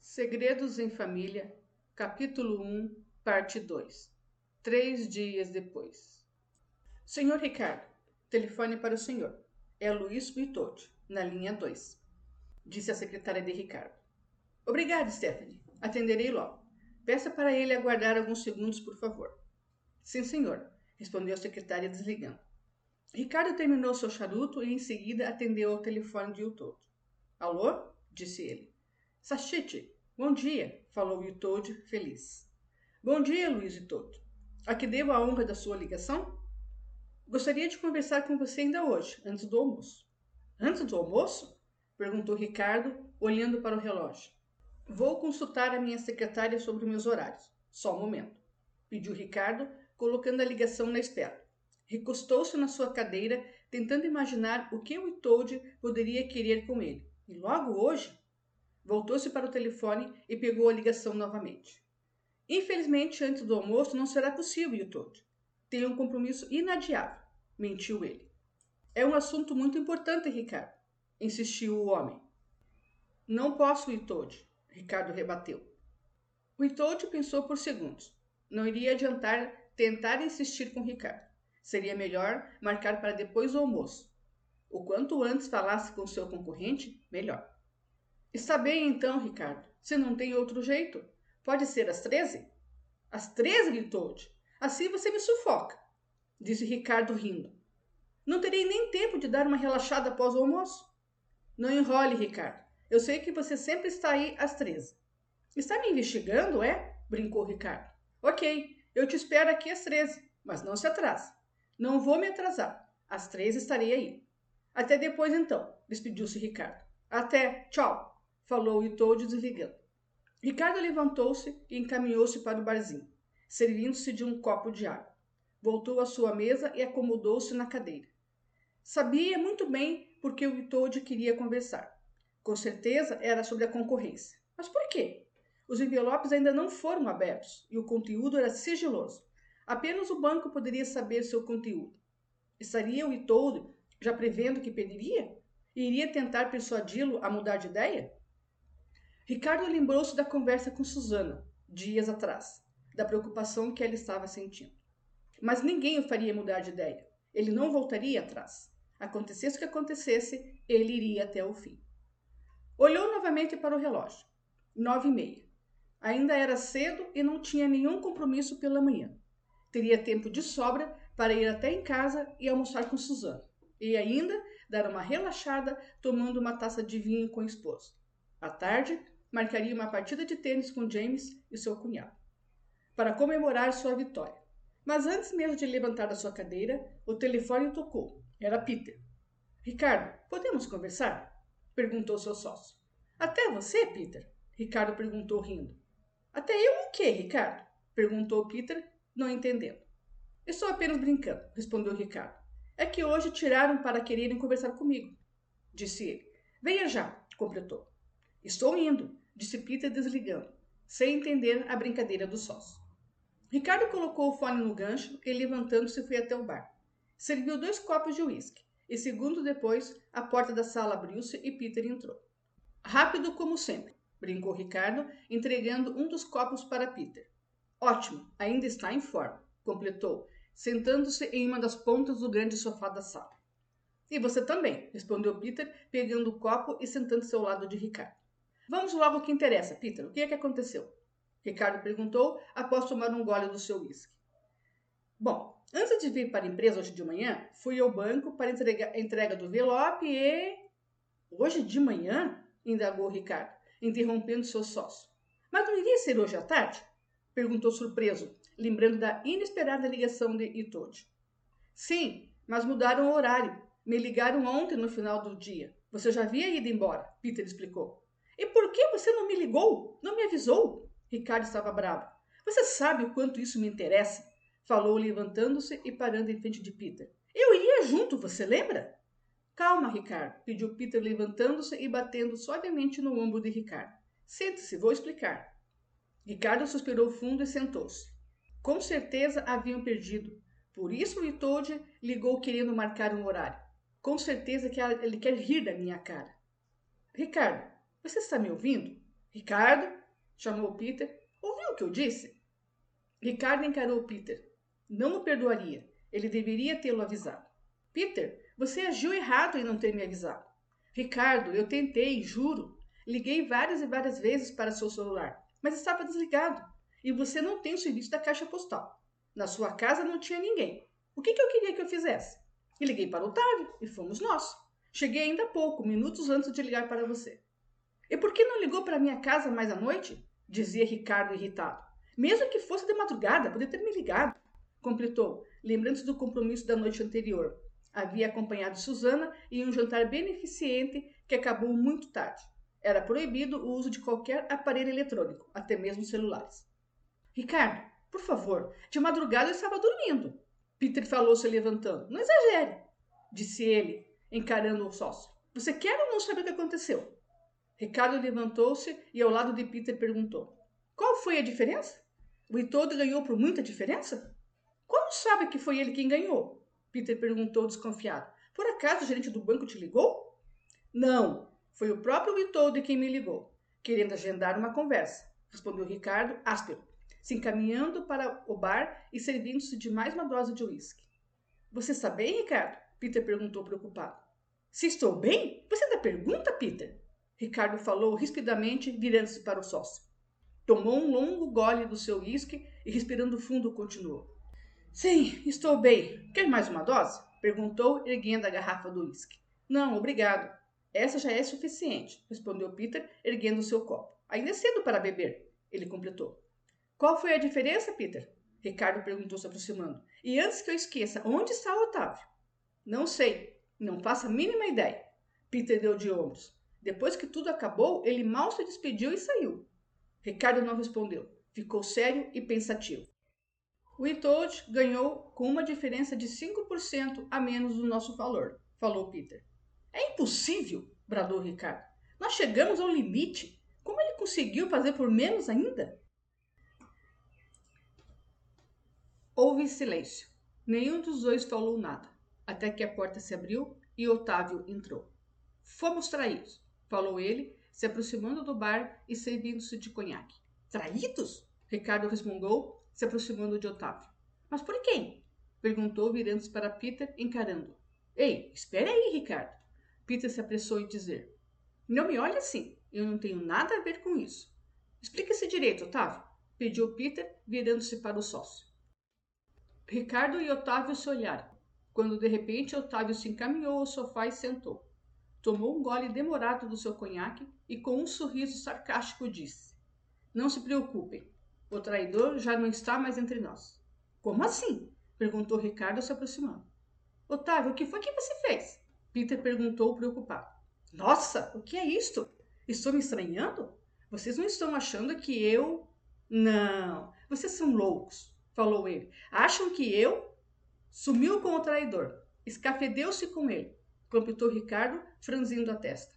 Segredos em Família, capítulo 1, parte 2. Três dias depois. Senhor Ricardo, telefone para o senhor. É Luiz Bitode, na linha 2, disse a secretária de Ricardo. Obrigada, Stephanie. Atenderei logo. Peça para ele aguardar alguns segundos, por favor. Sim, senhor, respondeu a secretária desligando. Ricardo terminou seu charuto e em seguida atendeu ao telefone de Utold. Alô? disse ele. Sachite, bom dia, falou Utold, feliz. Bom dia, Luiz Utold. A que devo a honra da sua ligação? Gostaria de conversar com você ainda hoje, antes do almoço. Antes do almoço? perguntou Ricardo, olhando para o relógio. Vou consultar a minha secretária sobre meus horários. Só um momento, pediu Ricardo, colocando a ligação na espera. Recostou-se na sua cadeira, tentando imaginar o que o Itold poderia querer com ele. E logo hoje? Voltou-se para o telefone e pegou a ligação novamente. Infelizmente, antes do almoço não será possível, Itold. Tenho um compromisso inadiável, mentiu ele. É um assunto muito importante, Ricardo, insistiu o homem. Não posso, Itold. Ricardo rebateu. O Itold pensou por segundos. Não iria adiantar tentar insistir com Ricardo. Seria melhor marcar para depois do almoço. O quanto antes falasse com seu concorrente, melhor. Está bem então, Ricardo. Se não tem outro jeito, pode ser às treze? Às treze, Itold. Assim você me sufoca, disse Ricardo rindo. Não terei nem tempo de dar uma relaxada após o almoço. Não enrole, Ricardo. Eu sei que você sempre está aí às 13. Está me investigando, é? Brincou Ricardo. Ok, eu te espero aqui às 13, mas não se atrase. Não vou me atrasar. Às 13 estarei aí. Até depois então, despediu-se Ricardo. Até, tchau, falou Itold desligando. Ricardo levantou-se e encaminhou-se para o barzinho, servindo-se de um copo de água. Voltou à sua mesa e acomodou-se na cadeira. Sabia muito bem porque o Itold queria conversar. Com certeza era sobre a concorrência. Mas por quê? Os envelopes ainda não foram abertos e o conteúdo era sigiloso. Apenas o banco poderia saber seu conteúdo. Estaria o Itold já prevendo que pediria? E iria tentar persuadi-lo a mudar de ideia? Ricardo lembrou-se da conversa com Susana, dias atrás, da preocupação que ela estava sentindo. Mas ninguém o faria mudar de ideia. Ele não voltaria atrás. Acontecesse o que acontecesse, ele iria até o fim. Olhou novamente para o relógio. Nove e meia. Ainda era cedo e não tinha nenhum compromisso pela manhã. Teria tempo de sobra para ir até em casa e almoçar com Suzana. E ainda dar uma relaxada tomando uma taça de vinho com o esposo. À tarde, marcaria uma partida de tênis com James e seu cunhado. Para comemorar sua vitória. Mas antes mesmo de levantar da sua cadeira, o telefone tocou. Era Peter. Ricardo, podemos conversar? perguntou seu sócio. Até você, Peter? Ricardo perguntou rindo. Até eu o quê, Ricardo? perguntou Peter, não entendendo. Estou apenas brincando, respondeu Ricardo. É que hoje tiraram para quererem conversar comigo, disse ele. Venha já, completou. Estou indo, disse Peter desligando, sem entender a brincadeira do sócio. Ricardo colocou o fone no gancho e, levantando-se, foi até o bar. Serviu dois copos de uísque e segundos depois a porta da sala abriu-se e Peter entrou. Rápido como sempre, brincou Ricardo, entregando um dos copos para Peter. Ótimo, ainda está em forma, completou, sentando-se em uma das pontas do grande sofá da sala. E você também, respondeu Peter, pegando o copo e sentando-se ao lado de Ricardo. Vamos logo ao que interessa, Peter. O que é que aconteceu? Ricardo perguntou após tomar um gole do seu uísque. Bom, Antes de vir para a empresa hoje de manhã, fui ao banco para entregar a entrega do envelope e. Hoje de manhã? indagou Ricardo, interrompendo seu sócio. Mas não iria ser hoje à tarde? perguntou surpreso, lembrando da inesperada ligação de Itold. Sim, mas mudaram o horário. Me ligaram ontem no final do dia. Você já havia ido embora, Peter explicou. E por que você não me ligou? Não me avisou? Ricardo estava bravo. Você sabe o quanto isso me interessa? Falou levantando-se e parando em frente de Peter. Eu iria junto, você lembra? Calma, Ricardo, pediu Peter levantando-se e batendo suavemente no ombro de Ricardo. Sente-se, vou explicar. Ricardo suspirou fundo e sentou-se. Com certeza haviam perdido, Por isso o Itold ligou querendo marcar um horário. Com certeza que ele quer rir da minha cara. Ricardo, você está me ouvindo? Ricardo? chamou Peter. Ouviu o que eu disse? Ricardo encarou Peter. Não o perdoaria. Ele deveria tê-lo avisado. Peter, você agiu errado em não ter me avisado. Ricardo, eu tentei, juro. Liguei várias e várias vezes para seu celular, mas estava desligado. E você não tem o serviço da caixa postal. Na sua casa não tinha ninguém. O que, que eu queria que eu fizesse? E liguei para o Otávio e fomos nós. Cheguei ainda há pouco, minutos antes de ligar para você. E por que não ligou para minha casa mais à noite? Dizia Ricardo irritado. Mesmo que fosse de madrugada, podia ter me ligado. Completou, lembrando-se do compromisso da noite anterior. Havia acompanhado Susana em um jantar beneficente que acabou muito tarde. Era proibido o uso de qualquer aparelho eletrônico, até mesmo celulares. Ricardo, por favor, de madrugada eu estava dormindo. Peter falou se levantando. Não exagere, disse ele, encarando o sócio. Você quer ou não saber o que aconteceu? Ricardo levantou-se e ao lado de Peter perguntou: Qual foi a diferença? O Itodo ganhou por muita diferença? Como sabe que foi ele quem ganhou? Peter perguntou desconfiado. Por acaso o gerente do banco te ligou? Não, foi o próprio Itodo quem me ligou, querendo agendar uma conversa, respondeu Ricardo áspero, se encaminhando para o bar e servindo-se de mais uma dose de uísque. Você está bem, Ricardo? Peter perguntou preocupado. Se estou bem? Você ainda pergunta, Peter? Ricardo falou rispidamente, virando-se para o sócio. Tomou um longo gole do seu uísque e, respirando fundo, continuou. Sim, estou bem. Quer mais uma dose? Perguntou, erguendo a garrafa do uísque. Não, obrigado. Essa já é suficiente, respondeu Peter, erguendo seu copo. Ainda é cedo para beber, ele completou. Qual foi a diferença, Peter? Ricardo perguntou se aproximando. E antes que eu esqueça, onde está o Otávio? Não sei, não faço a mínima ideia. Peter deu de ombros. Depois que tudo acabou, ele mal se despediu e saiu. Ricardo não respondeu. Ficou sério e pensativo. O Itold ganhou com uma diferença de 5% a menos do nosso valor, falou Peter. É impossível, bradou Ricardo. Nós chegamos ao limite. Como ele conseguiu fazer por menos ainda? Houve silêncio. Nenhum dos dois falou nada, até que a porta se abriu e Otávio entrou. Fomos traídos falou ele, se aproximando do bar e servindo-se de conhaque. Traídos? Ricardo resmungou, se aproximando de Otávio. Mas por quem? perguntou, virando-se para Peter, encarando. Ei, espere aí, Ricardo. Peter se apressou em dizer. Não me olhe assim. Eu não tenho nada a ver com isso. Explique-se direito, Otávio, pediu Peter, virando-se para o sócio. Ricardo e Otávio se olharam, quando de repente Otávio se encaminhou ao sofá e sentou tomou um gole demorado do seu conhaque e, com um sorriso sarcástico, disse: Não se preocupem, o traidor já não está mais entre nós. Como assim? perguntou Ricardo, se aproximando. Otávio, o que foi que você fez? Peter perguntou, preocupado. Nossa, o que é isto? Estou me estranhando? Vocês não estão achando que eu. Não, vocês são loucos, falou ele. Acham que eu. Sumiu com o traidor, escafedeu-se com ele, completou Ricardo, franzindo a testa.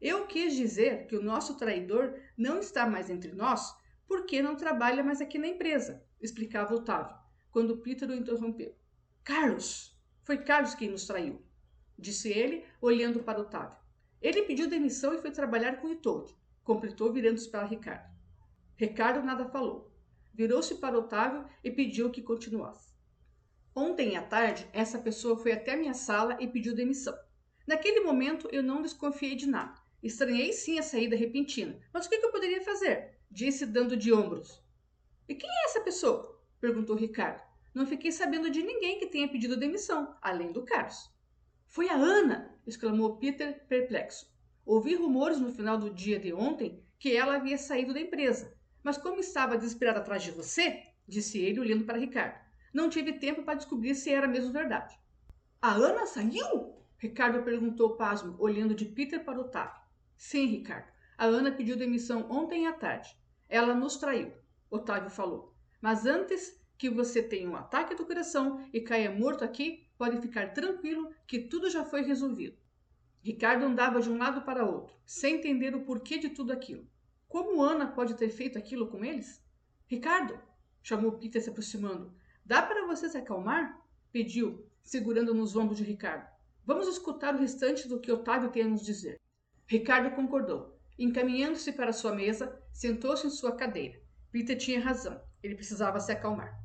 Eu quis dizer que o nosso traidor não está mais entre nós porque não trabalha mais aqui na empresa, explicava Otávio, quando Peter o interrompeu. Carlos! Foi Carlos quem nos traiu, disse ele, olhando para Otávio. Ele pediu demissão e foi trabalhar com o Itold, completou virando-se para Ricardo. Ricardo nada falou. Virou-se para Otávio e pediu que continuasse. Ontem à tarde, essa pessoa foi até minha sala e pediu demissão. Naquele momento, eu não desconfiei de nada. Estranhei sim a saída repentina, mas o que eu poderia fazer? Disse, dando de ombros. E quem é essa pessoa? perguntou Ricardo. Não fiquei sabendo de ninguém que tenha pedido demissão, além do Carlos. Foi a Ana! exclamou Peter, perplexo. Ouvi rumores no final do dia de ontem que ela havia saído da empresa. Mas como estava desesperada atrás de você, disse ele, olhando para Ricardo. Não tive tempo para descobrir se era mesmo verdade. A Ana saiu? Ricardo perguntou pasmo, olhando de Peter para Otávio. Sim, Ricardo. A Ana pediu demissão ontem à tarde. Ela nos traiu, Otávio falou. Mas antes que você tenha um ataque do coração e caia morto aqui, pode ficar tranquilo que tudo já foi resolvido. Ricardo andava de um lado para outro, sem entender o porquê de tudo aquilo. Como Ana pode ter feito aquilo com eles? Ricardo, chamou Peter se aproximando. Dá para você se acalmar? Pediu, segurando nos ombros de Ricardo. Vamos escutar o restante do que Otávio tem a nos dizer. Ricardo concordou. Encaminhando-se para sua mesa, sentou-se em sua cadeira. Peter tinha razão. Ele precisava se acalmar.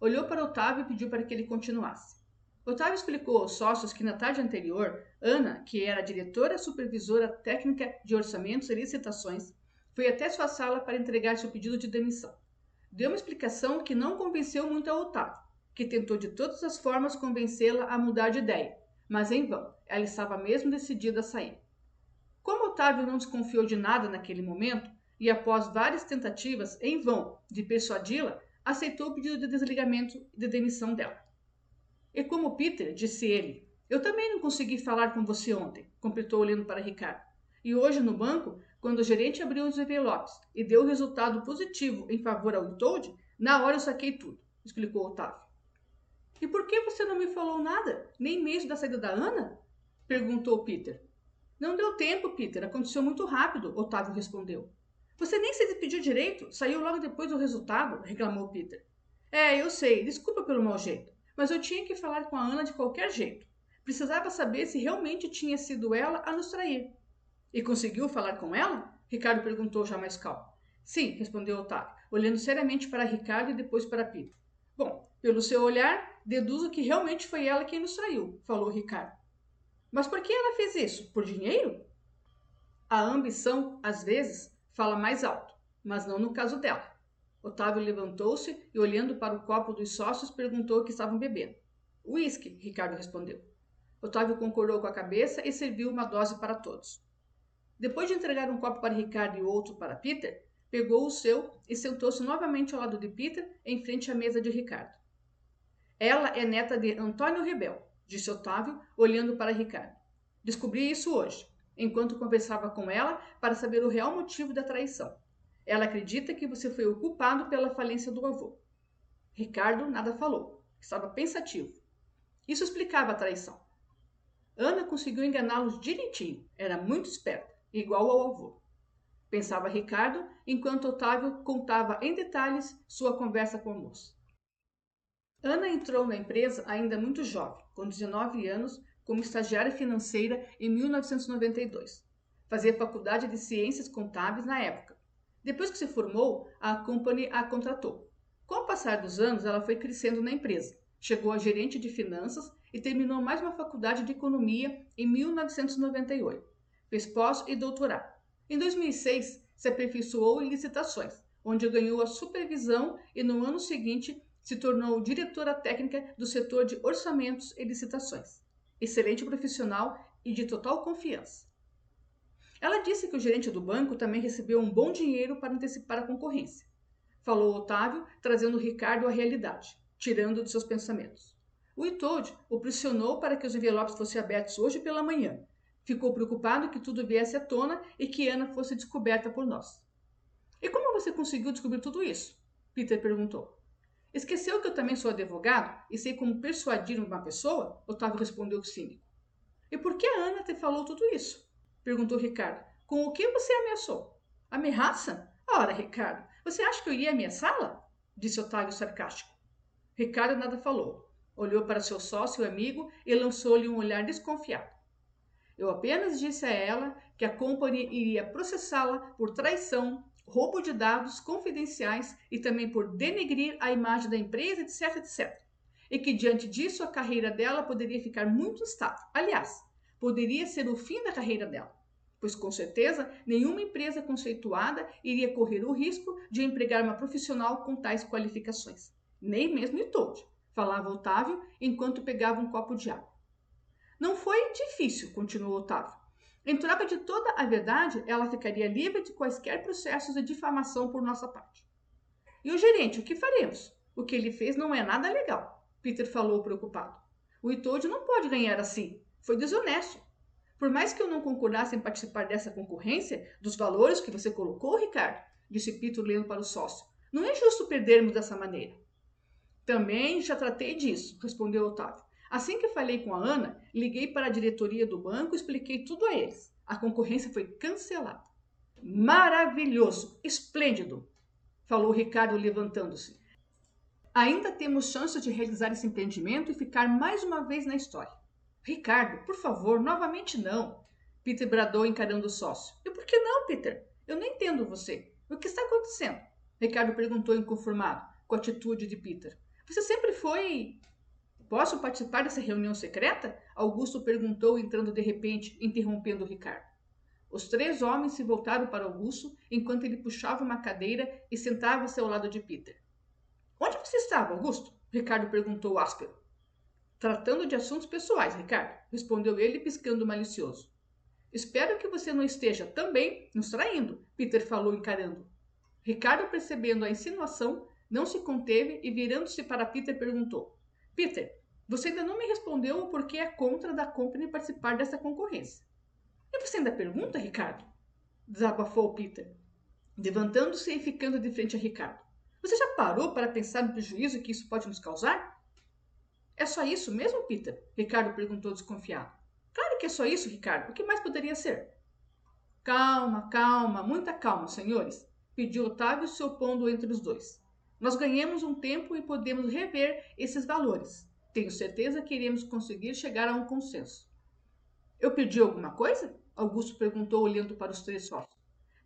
Olhou para Otávio e pediu para que ele continuasse. Otávio explicou aos sócios que na tarde anterior, Ana, que era diretora supervisora técnica de orçamentos e licitações, foi até sua sala para entregar seu pedido de demissão. Deu uma explicação que não convenceu muito a Otávio, que tentou de todas as formas convencê-la a mudar de ideia, mas em vão, ela estava mesmo decidida a sair. Como Otávio não desconfiou de nada naquele momento, e após várias tentativas, em vão, de persuadi-la, aceitou o pedido de desligamento e de demissão dela. E como Peter, disse ele, eu também não consegui falar com você ontem, completou olhando para Ricardo. E hoje no banco, quando o gerente abriu os envelopes e deu o resultado positivo em favor ao Toad, na hora eu saquei tudo, explicou Otávio. E por que você não me falou nada, nem mesmo da saída da Ana? perguntou Peter. Não deu tempo, Peter. Aconteceu muito rápido, Otávio respondeu. Você nem se despediu direito, saiu logo depois do resultado, reclamou Peter. É, eu sei, desculpa pelo mau jeito mas eu tinha que falar com a Ana de qualquer jeito. Precisava saber se realmente tinha sido ela a nos trair. E conseguiu falar com ela? Ricardo perguntou já mais calmo. Sim, respondeu Otávio, olhando seriamente para Ricardo e depois para Peter. Bom, pelo seu olhar, deduzo que realmente foi ela quem nos traiu, falou Ricardo. Mas por que ela fez isso? Por dinheiro? A ambição, às vezes, fala mais alto, mas não no caso dela. Otávio levantou-se e, olhando para o copo dos sócios, perguntou o que estavam bebendo. Whisky, Ricardo respondeu. Otávio concordou com a cabeça e serviu uma dose para todos. Depois de entregar um copo para Ricardo e outro para Peter, pegou o seu e sentou-se novamente ao lado de Peter, em frente à mesa de Ricardo. Ela é neta de Antônio Rebel, disse Otávio, olhando para Ricardo. Descobri isso hoje, enquanto conversava com ela para saber o real motivo da traição. Ela acredita que você foi o culpado pela falência do avô. Ricardo nada falou. Estava pensativo. Isso explicava a traição. Ana conseguiu enganá-los direitinho. Era muito esperta, igual ao avô. Pensava Ricardo, enquanto Otávio contava em detalhes sua conversa com a moça. Ana entrou na empresa ainda muito jovem, com 19 anos, como estagiária financeira em 1992. Fazia faculdade de ciências contábeis na época depois que se formou, a Company a contratou. Com o passar dos anos, ela foi crescendo na empresa. Chegou a gerente de finanças e terminou mais uma faculdade de economia em 1998. Fez pós e doutorado. Em 2006, se aperfeiçoou em licitações, onde ganhou a supervisão e no ano seguinte se tornou diretora técnica do setor de orçamentos e licitações. Excelente profissional e de total confiança. Ela disse que o gerente do banco também recebeu um bom dinheiro para antecipar a concorrência. Falou Otávio, trazendo Ricardo à realidade, tirando de seus pensamentos. O Itold o pressionou para que os envelopes fossem abertos hoje pela manhã. Ficou preocupado que tudo viesse à tona e que Ana fosse descoberta por nós. E como você conseguiu descobrir tudo isso? Peter perguntou. Esqueceu que eu também sou advogado e sei como persuadir uma pessoa? Otávio respondeu cínico. E por que a Ana te falou tudo isso? Perguntou Ricardo. Com o que você ameaçou? Ameaça? Ora, Ricardo, você acha que eu iria ameaçá-la? Disse Otávio sarcástico. Ricardo nada falou. Olhou para seu sócio e amigo e lançou-lhe um olhar desconfiado. Eu apenas disse a ela que a Company iria processá-la por traição, roubo de dados confidenciais e também por denegrir a imagem da empresa, etc, etc. E que diante disso a carreira dela poderia ficar muito instável. Aliás, poderia ser o fim da carreira dela, pois com certeza nenhuma empresa conceituada iria correr o risco de empregar uma profissional com tais qualificações. Nem mesmo Itold, falava Otávio enquanto pegava um copo de água. Não foi difícil, continuou Otávio. Em troca de toda a verdade, ela ficaria livre de quaisquer processos de difamação por nossa parte. E o gerente, o que faremos? O que ele fez não é nada legal, Peter falou preocupado. O Itold não pode ganhar assim. Foi desonesto. Por mais que eu não concordasse em participar dessa concorrência, dos valores que você colocou, Ricardo, disse Pito lendo para o sócio, não é justo perdermos dessa maneira. Também já tratei disso, respondeu Otávio. Assim que falei com a Ana, liguei para a diretoria do banco e expliquei tudo a eles. A concorrência foi cancelada. Maravilhoso, esplêndido, falou Ricardo levantando-se. Ainda temos chance de realizar esse empreendimento e ficar mais uma vez na história. Ricardo, por favor, novamente não. Peter bradou encarando o sócio. E por que não, Peter? Eu não entendo você. O que está acontecendo? Ricardo perguntou inconformado, com a atitude de Peter. Você sempre foi. Posso participar dessa reunião secreta? Augusto perguntou, entrando de repente, interrompendo Ricardo. Os três homens se voltaram para Augusto enquanto ele puxava uma cadeira e sentava-se ao lado de Peter. Onde você estava, Augusto? Ricardo perguntou áspero. Tratando de assuntos pessoais, Ricardo, respondeu ele, piscando malicioso. Espero que você não esteja também nos traindo, Peter falou encarando. Ricardo, percebendo a insinuação, não se conteve e, virando-se para Peter, perguntou: Peter, você ainda não me respondeu o porquê é contra da Company participar dessa concorrência. E você ainda pergunta, Ricardo? Desabafou Peter, levantando-se e ficando de frente a Ricardo. Você já parou para pensar no prejuízo que isso pode nos causar? É só isso mesmo, Peter? Ricardo perguntou desconfiado. Claro que é só isso, Ricardo. O que mais poderia ser? Calma, calma, muita calma, senhores, pediu Otávio se opondo entre os dois. Nós ganhamos um tempo e podemos rever esses valores. Tenho certeza que iremos conseguir chegar a um consenso. Eu perdi alguma coisa? Augusto perguntou, olhando para os três sócios.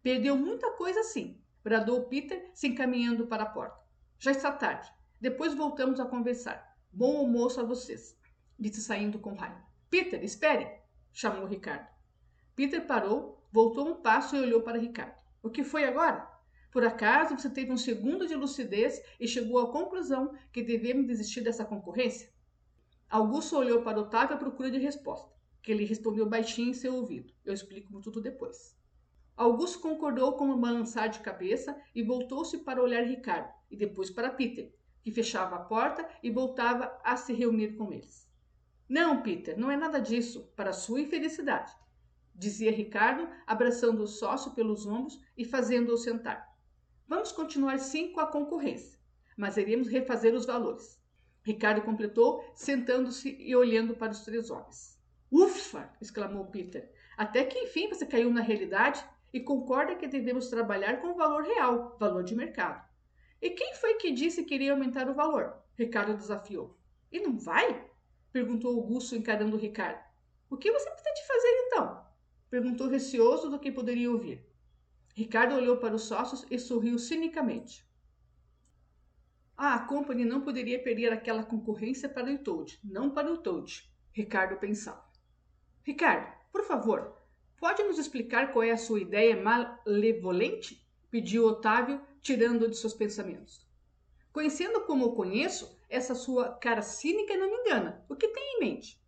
Perdeu muita coisa, sim, bradou Peter, se encaminhando para a porta. Já está tarde. Depois voltamos a conversar. Bom almoço a vocês, disse saindo com raiva. Peter, espere! chamou Ricardo. Peter parou, voltou um passo e olhou para Ricardo. O que foi agora? Por acaso você teve um segundo de lucidez e chegou à conclusão que devemos desistir dessa concorrência? Augusto olhou para Otávio à procura de resposta, que ele respondeu baixinho em seu ouvido. Eu explico tudo depois. Augusto concordou com um balançar de cabeça e voltou-se para olhar Ricardo e depois para Peter, que fechava a porta e voltava a se reunir com eles. Não, Peter, não é nada disso, para sua infelicidade, dizia Ricardo, abraçando o sócio pelos ombros e fazendo-o sentar. Vamos continuar sim com a concorrência, mas iremos refazer os valores. Ricardo completou, sentando-se e olhando para os três homens. Ufa! exclamou Peter. Até que enfim você caiu na realidade e concorda que devemos trabalhar com o valor real, valor de mercado. E quem foi que disse que iria aumentar o valor? Ricardo desafiou. E não vai? perguntou Augusto encarando Ricardo. O que você pretende fazer então? perguntou receoso do que poderia ouvir. Ricardo olhou para os sócios e sorriu cinicamente. A Company não poderia perder aquela concorrência para o Toad, não para o Toad, Ricardo pensava. Ricardo, por favor, pode nos explicar qual é a sua ideia malevolente? pediu Otávio, tirando-o de seus pensamentos. Conhecendo como o conheço, essa sua cara cínica não me engana. O que tem em mente?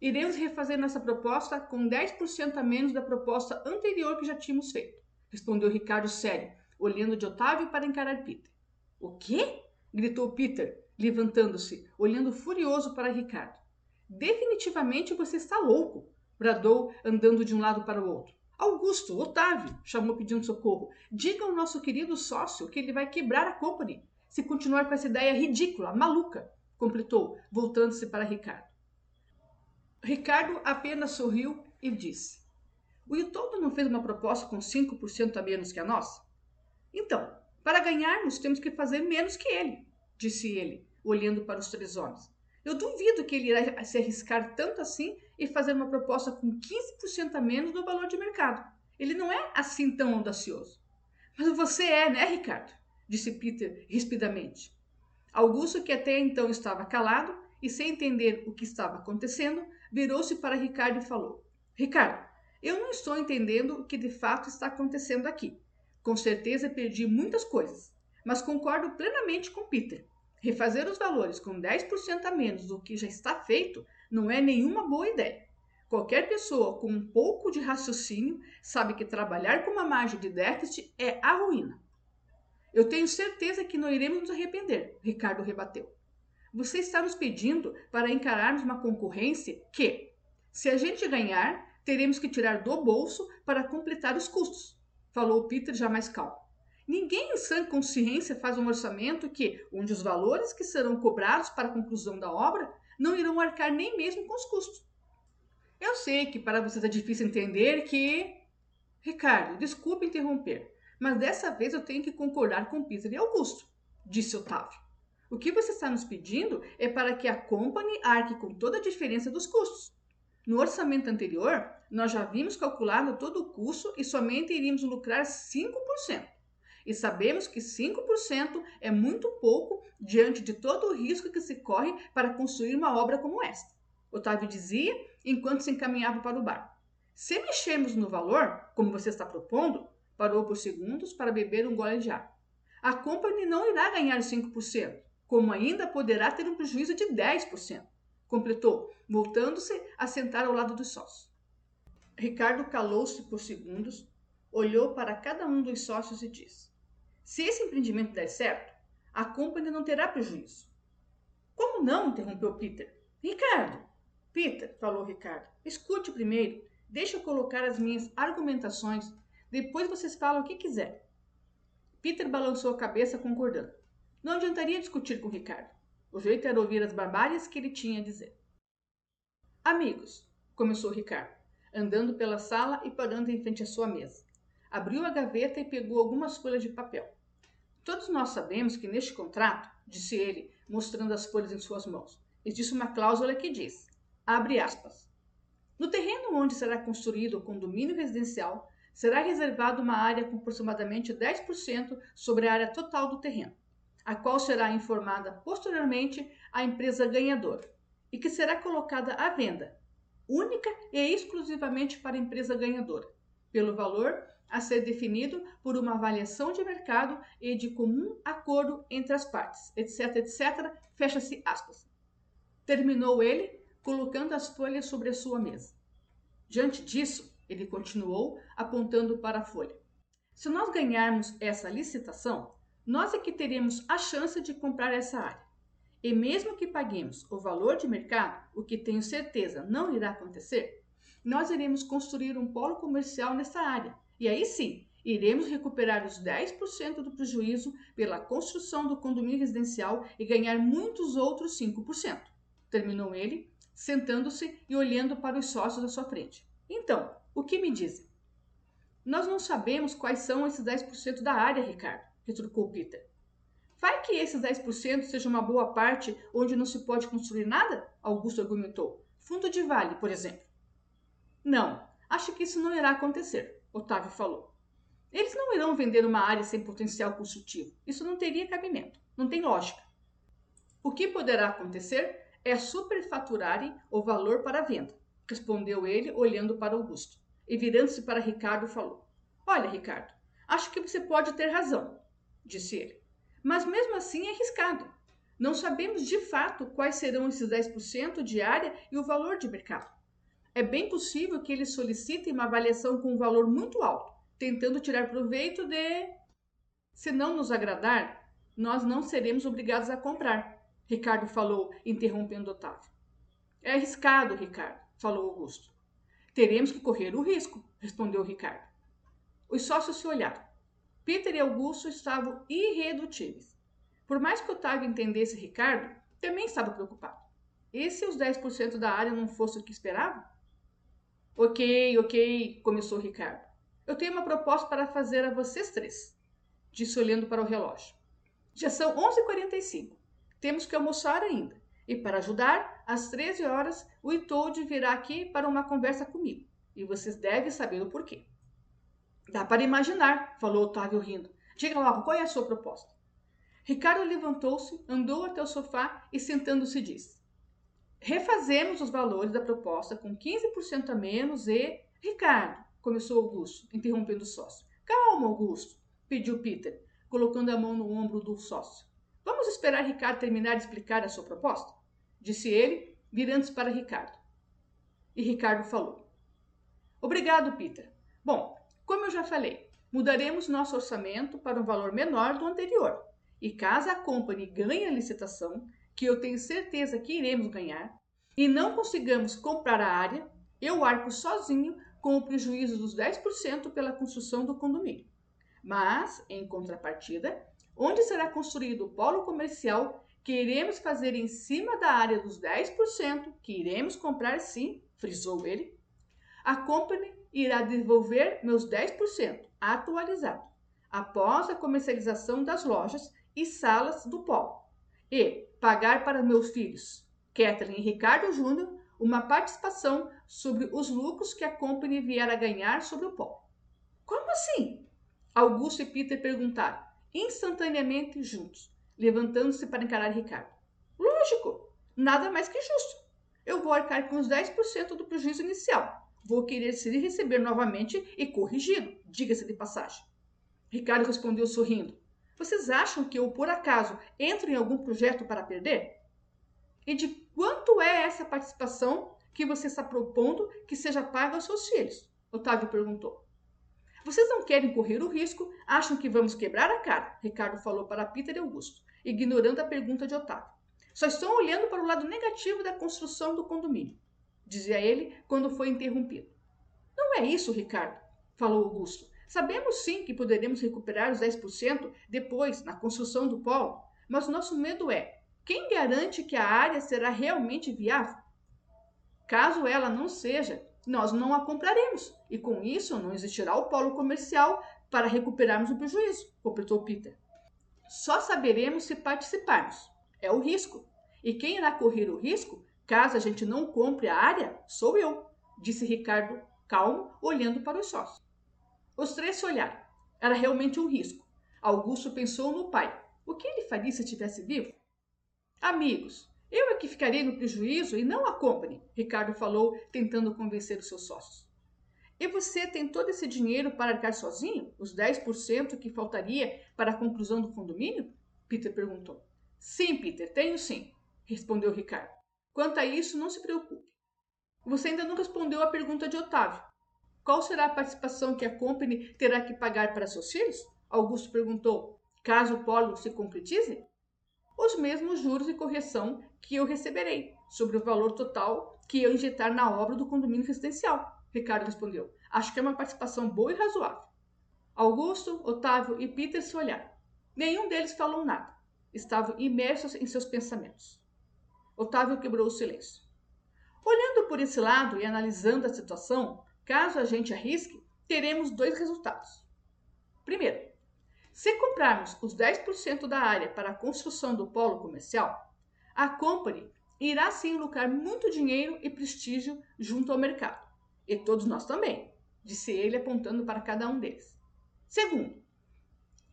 Iremos refazer nossa proposta com 10% a menos da proposta anterior que já tínhamos feito, respondeu Ricardo sério, olhando de Otávio para encarar Peter. O quê? gritou Peter, levantando-se, olhando furioso para Ricardo. Definitivamente você está louco, bradou, andando de um lado para o outro. Augusto, Otávio, chamou pedindo socorro. Diga ao nosso querido sócio que ele vai quebrar a company se continuar com essa ideia ridícula, maluca, completou, voltando-se para Ricardo. Ricardo apenas sorriu e disse: O Itondo não fez uma proposta com 5% a menos que a nossa? Então, para ganharmos, temos que fazer menos que ele, disse ele, olhando para os três homens. Eu duvido que ele irá se arriscar tanto assim e fazer uma proposta com 15% a menos do valor de mercado. Ele não é assim tão audacioso. Mas você é, né, Ricardo? disse Peter rispidamente. Augusto, que até então estava calado e sem entender o que estava acontecendo, virou-se para Ricardo e falou: Ricardo, eu não estou entendendo o que de fato está acontecendo aqui. Com certeza perdi muitas coisas, mas concordo plenamente com Peter. Refazer os valores com 10% a menos do que já está feito não é nenhuma boa ideia. Qualquer pessoa com um pouco de raciocínio sabe que trabalhar com uma margem de déficit é a ruína. Eu tenho certeza que não iremos nos arrepender, Ricardo rebateu. Você está nos pedindo para encararmos uma concorrência que, se a gente ganhar, teremos que tirar do bolso para completar os custos falou Peter já mais calmo. Ninguém em sã consciência faz um orçamento que, onde os valores que serão cobrados para a conclusão da obra não irão arcar nem mesmo com os custos. Eu sei que para vocês é difícil entender que. Ricardo, desculpe interromper, mas dessa vez eu tenho que concordar com Peter e Augusto, disse Otávio. O que você está nos pedindo é para que a company arque com toda a diferença dos custos. No orçamento anterior, nós já vimos calculado todo o custo e somente iríamos lucrar 5%. E sabemos que 5% é muito pouco diante de todo o risco que se corre para construir uma obra como esta. Otávio dizia enquanto se encaminhava para o bar. Se mexermos no valor, como você está propondo, parou por segundos para beber um gole de água. A company não irá ganhar 5%, como ainda poderá ter um prejuízo de 10%, completou, voltando-se a sentar ao lado dos sócios. Ricardo calou-se por segundos, olhou para cada um dos sócios e disse: Se esse empreendimento der certo, a company não terá prejuízo. Como não? interrompeu Peter. Ricardo! Peter, falou Ricardo, escute primeiro, deixa eu colocar as minhas argumentações, depois vocês falam o que quiser. Peter balançou a cabeça concordando. Não adiantaria discutir com Ricardo. O jeito era ouvir as barbáries que ele tinha a dizer. Amigos, começou Ricardo, andando pela sala e parando em frente à sua mesa. Abriu a gaveta e pegou algumas folhas de papel. Todos nós sabemos que neste contrato, disse ele, mostrando as folhas em suas mãos, existe uma cláusula que diz, abre aspas, no terreno onde será construído o condomínio residencial, será reservada uma área com aproximadamente 10% sobre a área total do terreno, a qual será informada posteriormente à empresa ganhadora e que será colocada à venda, única e exclusivamente para a empresa ganhadora, pelo valor a ser definido por uma avaliação de mercado e de comum acordo entre as partes, etc, etc. Fecha-se aspas. Terminou ele, colocando as folhas sobre a sua mesa. Diante disso, ele continuou, apontando para a folha. Se nós ganharmos essa licitação, nós é que teremos a chance de comprar essa área. E mesmo que paguemos o valor de mercado, o que tenho certeza não irá acontecer, nós iremos construir um polo comercial nessa área. E aí sim, iremos recuperar os 10% do prejuízo pela construção do condomínio residencial e ganhar muitos outros 5%. Terminou ele, sentando-se e olhando para os sócios à sua frente. Então, o que me dizem? Nós não sabemos quais são esses 10% da área, Ricardo, retrucou Peter. Vai que esses 10% seja uma boa parte onde não se pode construir nada? Augusto argumentou. Fundo de vale, por exemplo. Não, acho que isso não irá acontecer, Otávio falou. Eles não irão vender uma área sem potencial construtivo. Isso não teria cabimento. Não tem lógica. O que poderá acontecer é superfaturarem o valor para a venda, respondeu ele, olhando para Augusto. E virando-se para Ricardo, falou: Olha, Ricardo, acho que você pode ter razão, disse ele. Mas mesmo assim é arriscado. Não sabemos de fato quais serão esses 10% de área e o valor de mercado. É bem possível que eles solicitem uma avaliação com um valor muito alto, tentando tirar proveito de. Se não nos agradar, nós não seremos obrigados a comprar, Ricardo falou, interrompendo Otávio. É arriscado, Ricardo, falou Augusto. Teremos que correr o risco, respondeu Ricardo. Os sócios se olharam. Peter e Augusto estavam irredutíveis. Por mais que Otávio entendesse Ricardo, também estava preocupado. E se os 10% da área não fosse o que esperava? Ok, ok, começou Ricardo. Eu tenho uma proposta para fazer a vocês três, disse olhando para o relógio. Já são 11h45. Temos que almoçar ainda. E para ajudar, às 13 horas, o Itold virá aqui para uma conversa comigo. E vocês devem saber o porquê. Dá para imaginar, falou Otávio rindo. Diga logo, qual é a sua proposta? Ricardo levantou-se, andou até o sofá e sentando-se disse: Refazemos os valores da proposta com 15% a menos e. Ricardo, começou Augusto, interrompendo o sócio. Calma, Augusto, pediu Peter, colocando a mão no ombro do sócio. Vamos esperar Ricardo terminar de explicar a sua proposta? Disse ele, virando-se para Ricardo. E Ricardo falou: Obrigado, Peter. Bom, eu já falei, mudaremos nosso orçamento para um valor menor do anterior. E caso a company ganhe a licitação, que eu tenho certeza que iremos ganhar, e não consigamos comprar a área, eu arco sozinho com o prejuízo dos 10% pela construção do condomínio. Mas, em contrapartida, onde será construído o polo comercial que iremos fazer em cima da área dos 10% que iremos comprar sim, frisou ele, a company irá devolver meus 10% atualizado após a comercialização das lojas e salas do polo. e pagar para meus filhos, Kathleen e Ricardo Júnior, uma participação sobre os lucros que a company vier a ganhar sobre o pó. Como assim? Augusto e Peter perguntaram, instantaneamente juntos, levantando-se para encarar Ricardo. Lógico, nada mais que justo. Eu vou arcar com os 10% do prejuízo inicial. Vou querer se receber novamente e corrigido, diga-se de passagem. Ricardo respondeu sorrindo. Vocês acham que eu, por acaso, entro em algum projeto para perder? E de quanto é essa participação que você está propondo que seja paga aos seus filhos? Otávio perguntou. Vocês não querem correr o risco, acham que vamos quebrar a cara, Ricardo falou para Peter e Augusto, ignorando a pergunta de Otávio. Só estão olhando para o lado negativo da construção do condomínio, dizia ele quando foi interrompido. Não é isso, Ricardo, falou Augusto. Sabemos sim que poderemos recuperar os 10% depois, na construção do polo, mas o nosso medo é: quem garante que a área será realmente viável? Caso ela não seja, nós não a compraremos e com isso não existirá o polo comercial para recuperarmos o prejuízo, completou Peter. Só saberemos se participarmos. É o risco. E quem irá correr o risco, caso a gente não compre a área, sou eu, disse Ricardo, calmo, olhando para os sócios. Os três se olharam. Era realmente um risco. Augusto pensou no pai. O que ele faria se estivesse vivo? Amigos, eu é que ficarei no prejuízo e não a company, Ricardo falou, tentando convencer os seus sócios. E você tem todo esse dinheiro para arcar sozinho? Os 10% que faltaria para a conclusão do condomínio? Peter perguntou. Sim, Peter, tenho sim, respondeu Ricardo. Quanto a isso, não se preocupe. Você ainda não respondeu à pergunta de Otávio. Qual será a participação que a company terá que pagar para seus filhos? Augusto perguntou, caso o polo se concretize? os mesmos juros e correção que eu receberei sobre o valor total que eu injetar na obra do condomínio residencial. Ricardo respondeu. Acho que é uma participação boa e razoável. Augusto, Otávio e Peter se olharam. Nenhum deles falou nada. Estavam imersos em seus pensamentos. Otávio quebrou o silêncio. Olhando por esse lado e analisando a situação, caso a gente arrisque, teremos dois resultados. Primeiro, se comprarmos os 10% da área para a construção do polo comercial, a company irá sim lucrar muito dinheiro e prestígio junto ao mercado. E todos nós também, disse ele apontando para cada um deles. Segundo,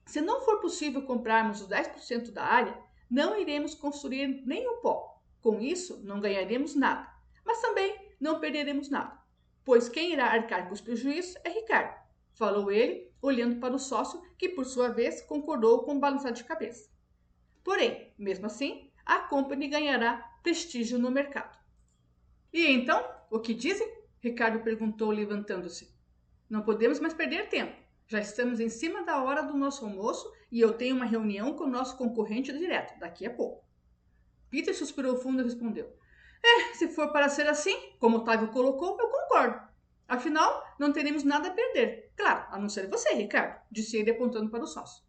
se não for possível comprarmos os 10% da área, não iremos construir nenhum polo. Com isso, não ganharemos nada, mas também não perderemos nada, pois quem irá arcar com os prejuízos é Ricardo, falou ele, olhando para o sócio, que por sua vez concordou com um balançar de cabeça. Porém, mesmo assim, a company ganhará prestígio no mercado. E então, o que dizem? Ricardo perguntou, levantando-se. Não podemos mais perder tempo. Já estamos em cima da hora do nosso almoço e eu tenho uma reunião com o nosso concorrente direto daqui a pouco. Peter suspirou fundo e respondeu: É, se for para ser assim, como Otávio colocou, eu concordo. Afinal, não teremos nada a perder. Claro, a não ser você, Ricardo, disse ele apontando para o sócio.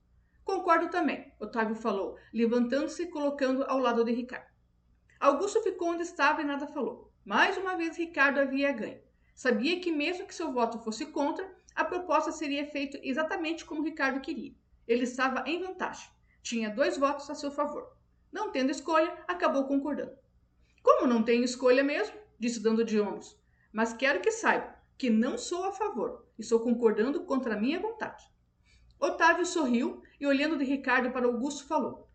Concordo também, Otávio falou, levantando-se e colocando ao lado de Ricardo. Augusto ficou onde estava e nada falou. Mais uma vez, Ricardo havia ganho. Sabia que, mesmo que seu voto fosse contra, a proposta seria feita exatamente como Ricardo queria. Ele estava em vantagem. Tinha dois votos a seu favor. Não tendo escolha, acabou concordando. Como não tenho escolha mesmo, disse dando de ombros. Mas quero que saiba, que não sou a favor, estou concordando contra a minha vontade. Otávio sorriu e, olhando de Ricardo para Augusto, falou: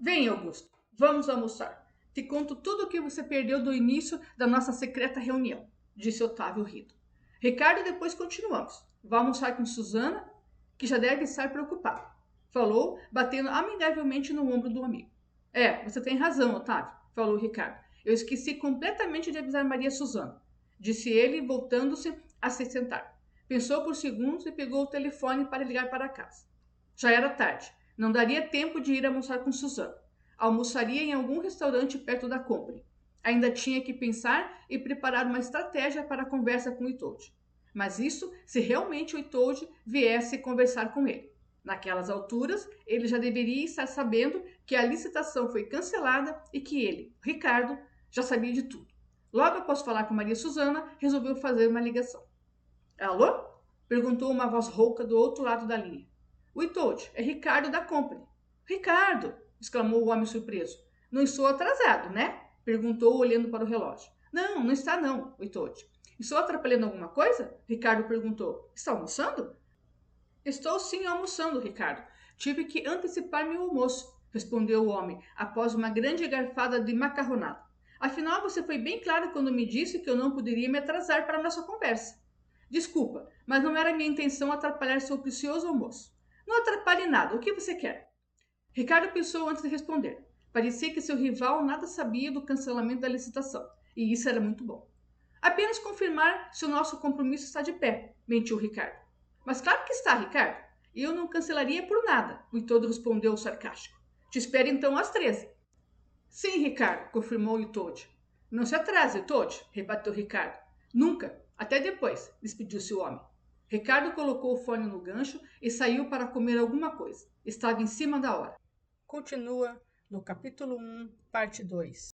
Vem, Augusto, vamos almoçar. Te conto tudo o que você perdeu do início da nossa secreta reunião, disse Otávio rindo. Ricardo, depois continuamos. Vá almoçar com Susana, que já deve estar preocupada. Falou, batendo amigavelmente no ombro do amigo. É, você tem razão, Otávio, falou Ricardo. Eu esqueci completamente de avisar Maria Susana, disse ele, voltando-se a se sentar. Pensou por segundos e pegou o telefone para ligar para casa. Já era tarde. Não daria tempo de ir almoçar com Suzana. Almoçaria em algum restaurante perto da compra. Ainda tinha que pensar e preparar uma estratégia para a conversa com Itold. Mas isso se realmente o Itold viesse conversar com ele. Naquelas alturas, ele já deveria estar sabendo que a licitação foi cancelada e que ele, Ricardo, já sabia de tudo. Logo após falar com Maria Suzana, resolveu fazer uma ligação. Alô? Perguntou uma voz rouca do outro lado da linha. Oi, Toad, é Ricardo da Company. Ricardo! exclamou o homem surpreso. Não estou atrasado, né? Perguntou olhando para o relógio. Não, não está não, Oitode. Estou atrapalhando alguma coisa? Ricardo perguntou. Está almoçando? Estou sim almoçando, Ricardo. Tive que antecipar meu almoço, respondeu o homem, após uma grande garfada de macarronada. Afinal, você foi bem claro quando me disse que eu não poderia me atrasar para a nossa conversa. Desculpa, mas não era minha intenção atrapalhar seu precioso almoço. Não atrapalhe nada. O que você quer? Ricardo pensou antes de responder. Parecia que seu rival nada sabia do cancelamento da licitação, e isso era muito bom. Apenas confirmar se o nosso compromisso está de pé, mentiu Ricardo. Mas claro que está, Ricardo. Eu não cancelaria por nada, o todo respondeu sarcástico. Te espero então às treze. Sim, Ricardo, confirmou Itode. Não se atrase, Itode, rebateu Ricardo. Nunca. Até depois, despediu-se o homem. Ricardo colocou o fone no gancho e saiu para comer alguma coisa. Estava em cima da hora. Continua no capítulo 1, parte 2.